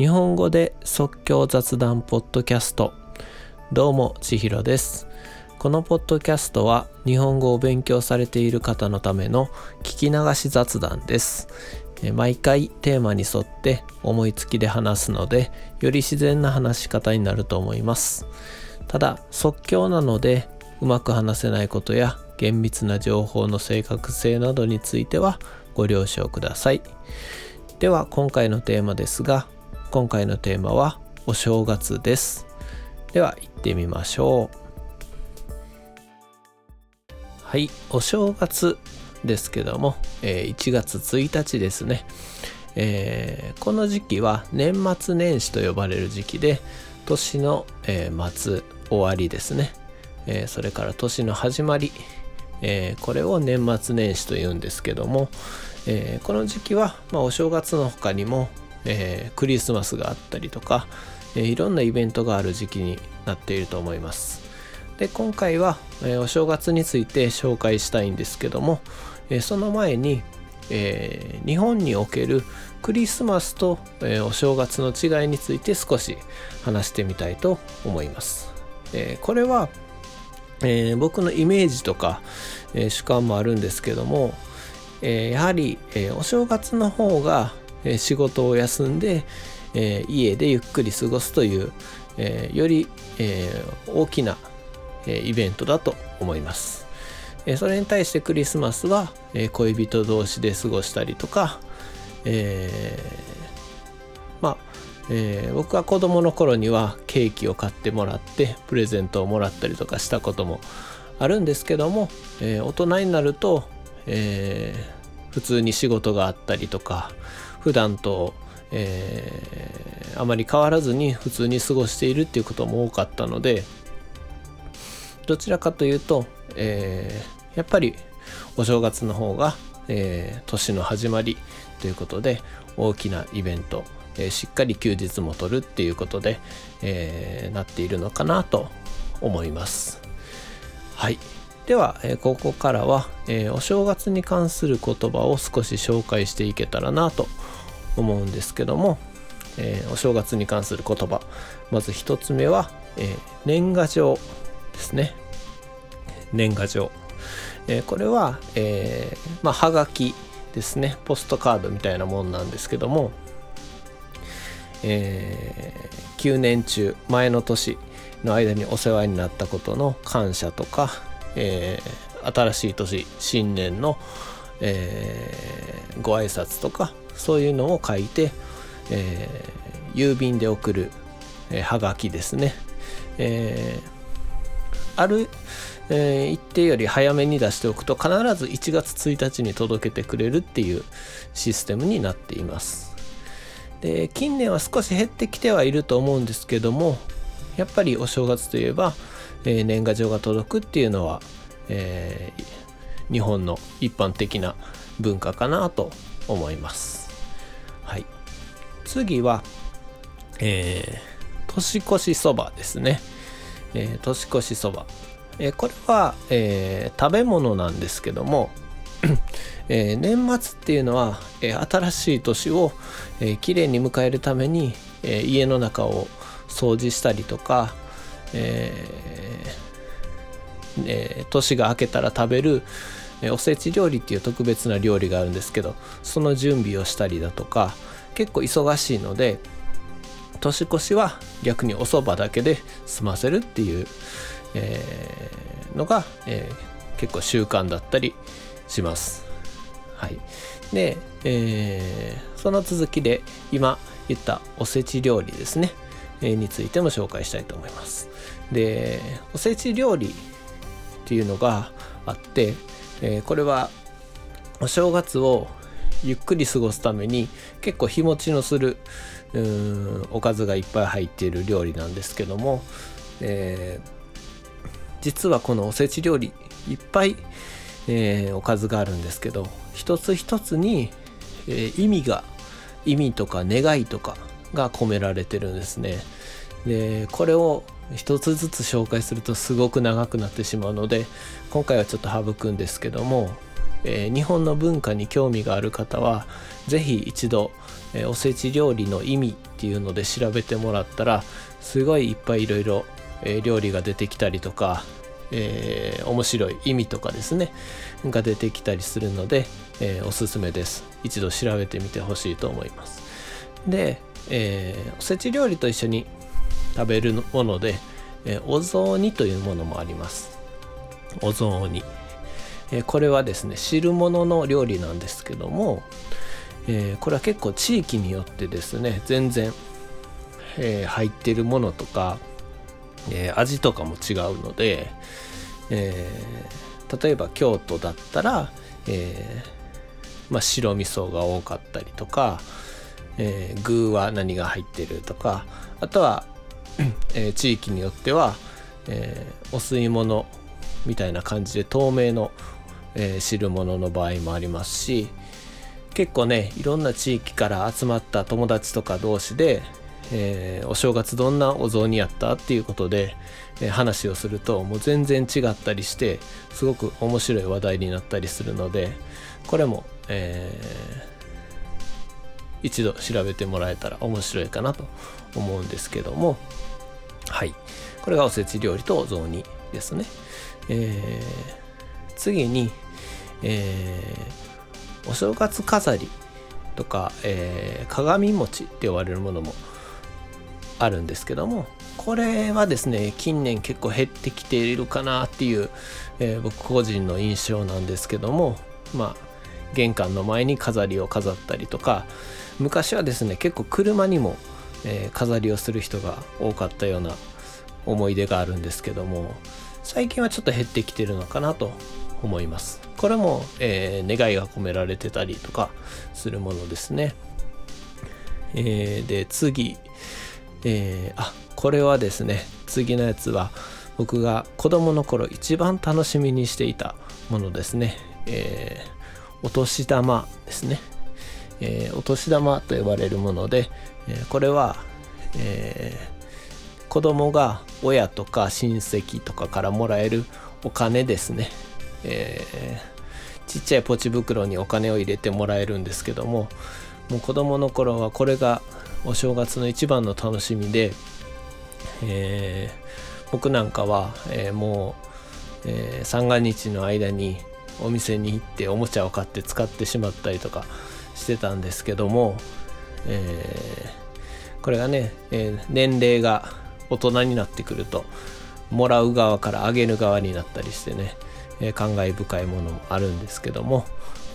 日本語で即興雑談ポッドキャスト。どうも千尋です。このポッドキャストは日本語を勉強されている方のための聞き流し雑談です。毎回テーマに沿って思いつきで話すのでより自然な話し方になると思います。ただ即興なのでうまく話せないことや厳密な情報の正確性などについてはご了承ください。では今回のテーマですが今回のテーマはお正月です。では行ってみましょう。はいお正月ですけども、えー、1月1日ですね、えー、この時期は年末年始と呼ばれる時期で年の、えー、末終わりですね、えそれから年の始まり、えこれを年末年始と言うんですけども、えこの時期は、まあ、お正月の他にもえー、クリスマスがあったりとか、えー、いろんなイベントがある時期になっていると思います。で今回は、えー、お正月について紹介したいんですけども、えその前に、え日本におけるクリスマスと、えお正月の違いについて少し話してみたいと思います。えこれは、え僕のイメージとか、え主観もあるんですけども、えやはり、えお正月の方がえ仕事を休んで、え家でゆっくり過ごすという、えより、え大きな、えイベントだと思います。えそれに対してクリスマスは、え恋人同士で過ごしたりとか、えー、まあ、えー、僕は子供の頃にはケーキを買ってもらってプレゼントをもらったりとかしたこともあるんですけども、えー、大人になると、えー、普通に仕事があったりとか普段と、えー、あまり変わらずに普通に過ごしているっていうことも多かったのでどちらかというと、えー、やっぱりお正月の方が、えー、年の始まりということで大きなイベント、えー、しっかり休日も取るっていうことで、えー、なっているのかなと思います。はい。では、えここからは、えお正月に関する言葉を少し紹介していけたらなと思うんですけども、えお正月に関する言葉。まず1つ目は、え年賀状ですね。年賀状、えこれは、え、まあ、はがきですね。ポストカードみたいなもんなんですけども、えー、9年中前の年の間にお世話になったことの感謝とかえー、新しい年新年の、えー、ご挨拶とかそういうのを書いて、えー、郵便で送る、えー、はがきですね、えー、ある、えー、一定より早めに出しておくと必ず1月1日に届けてくれるっていうシステムになっています。で近年は少し減ってきてはいると思うんですけどもやっぱりお正月といえばえー、年賀状が届くっていうのは、えー、日本の一般的な文化かなと思います。はい、次は、えー、年越しそばですね。えー、年越しそば。えー、これは、えー、食べ物なんですけども、えー、年末っていうのは、えー、新しい年を、えー、きれいに迎えるために、えー、家の中を掃除したりとか、えーえー、年が明けたら食べる、おせち料理っていう特別な料理があるんですけどその準備をしたりだとか結構忙しいので年越しは逆にお蕎麦だけで済ませるっていう、えー、のが、えー、結構習慣だったりします。はい、で、えー、その続きで今言ったおせち料理ですね。についても紹介したいと思います。でおせち料理っていうのがあって、えこれはお正月をゆっくり過ごすために結構日持ちのするうんおかずがいっぱい入っている料理なんですけども、えー、実はこのおせち料理いっぱい、えー、おかずがあるんですけど一つ一つに、えー、意味が意味とか願いとかが込められてるんですね。でこれを一つずつ紹介するとすごく長くなってしまうので今回はちょっと省くんですけども、えー、日本の文化に興味がある方は是非一度、えー、おせち料理の意味っていうので調べてもらったらすごいいっぱいいろいろ料理が出てきたりとか、えー、面白い意味とかですねが出てきたりするので、え、おすすめです一度調べてみてほしいと思いますで、えー、おせち料理と一緒に食べるもので、えー、お雑煮というものもあります。お雑煮、えー、これはですね汁物の料理なんですけども、え、これは結構地域によってですね全然、え、入ってるものとか、え、味とかも違うので、え、例えば京都だったら、えまあ、白味噌が多かったりとか、えー、具は何が入ってるとかあとは、えー、地域によっては、えー、お吸い物みたいな感じで透明の、えー、汁物の場合もありますし結構ねいろんな地域から集まった友達とか同士で、えー、お正月どんなお雑煮やったっていうことで、えー、話をするともう全然違ったりしてすごく面白い話題になったりするのでこれも、えー、一度調べてもらえたら面白いかなと思うんですけども。はい。これがおせち料理とお雑煮ですね、えー、次に、えー、お正月飾りとか、えー、鏡餅って呼ばれるものもあるんですけども。これはですね近年結構減ってきているかなっていう、えー、僕個人の印象なんですけども。まあ玄関の前に飾りを飾ったりとか昔はですね結構車にも、えー、飾りをする人が多かったような思い出があるんですけども最近はちょっと減ってきてるのかなと思います。これも、えー、願いが込められてたりとかするものですね、えー、で次。えー、あこれはですね次のやつは僕が子供の頃一番楽しみにしていたものですね、えー、お年玉ですね、えー、お年玉と呼ばれるもので、えー、これは、えー、子供が親とか親戚とかからもらえるお金ですね、え、ちっちゃいポチ袋にお金を入れてもらえるんですけどももう子供の頃はこれがお正月の一番の楽しみで、え、僕なんかは、え、もう、え、三が日の間にお店に行っておもちゃを買って使ってしまったりとかしてたんですけども、えー、これがね、えー、年齢が大人になってくるともらう側からあげる側になったりしてね、えー、感慨深いものもあるんですけども、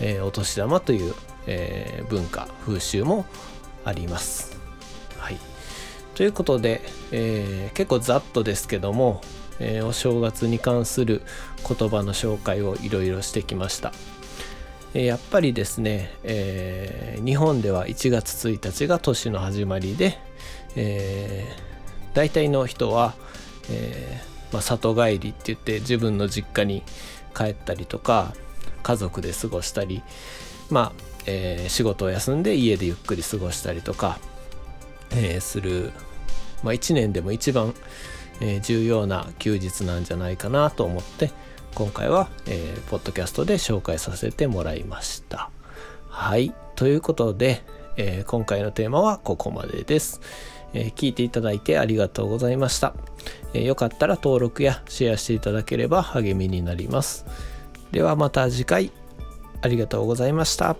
え、お年玉という、え、文化風習もあります。はいということで、え、結構ざっとですけども、え、お正月に関する言葉の紹介をいろいろしてきました。やっぱりですね、え日本では1月1日が年の始まりで、え大体の人は、えまあ、里帰りって言って自分の実家に帰ったりとか家族で過ごしたりまあ、え仕事を休んで家でゆっくり過ごしたりとか、えするまあ、1年でも一番、え、重要な休日なんじゃないかなと思って今回は、えー、ポッドキャストで紹介させてもらいました。はい。ということで、えー、今回のテーマはここまでです。えー、聞いていただいてありがとうございました、えー、よかったら登録やシェアしていただければ励みになります。ではまた次回ありがとうございました。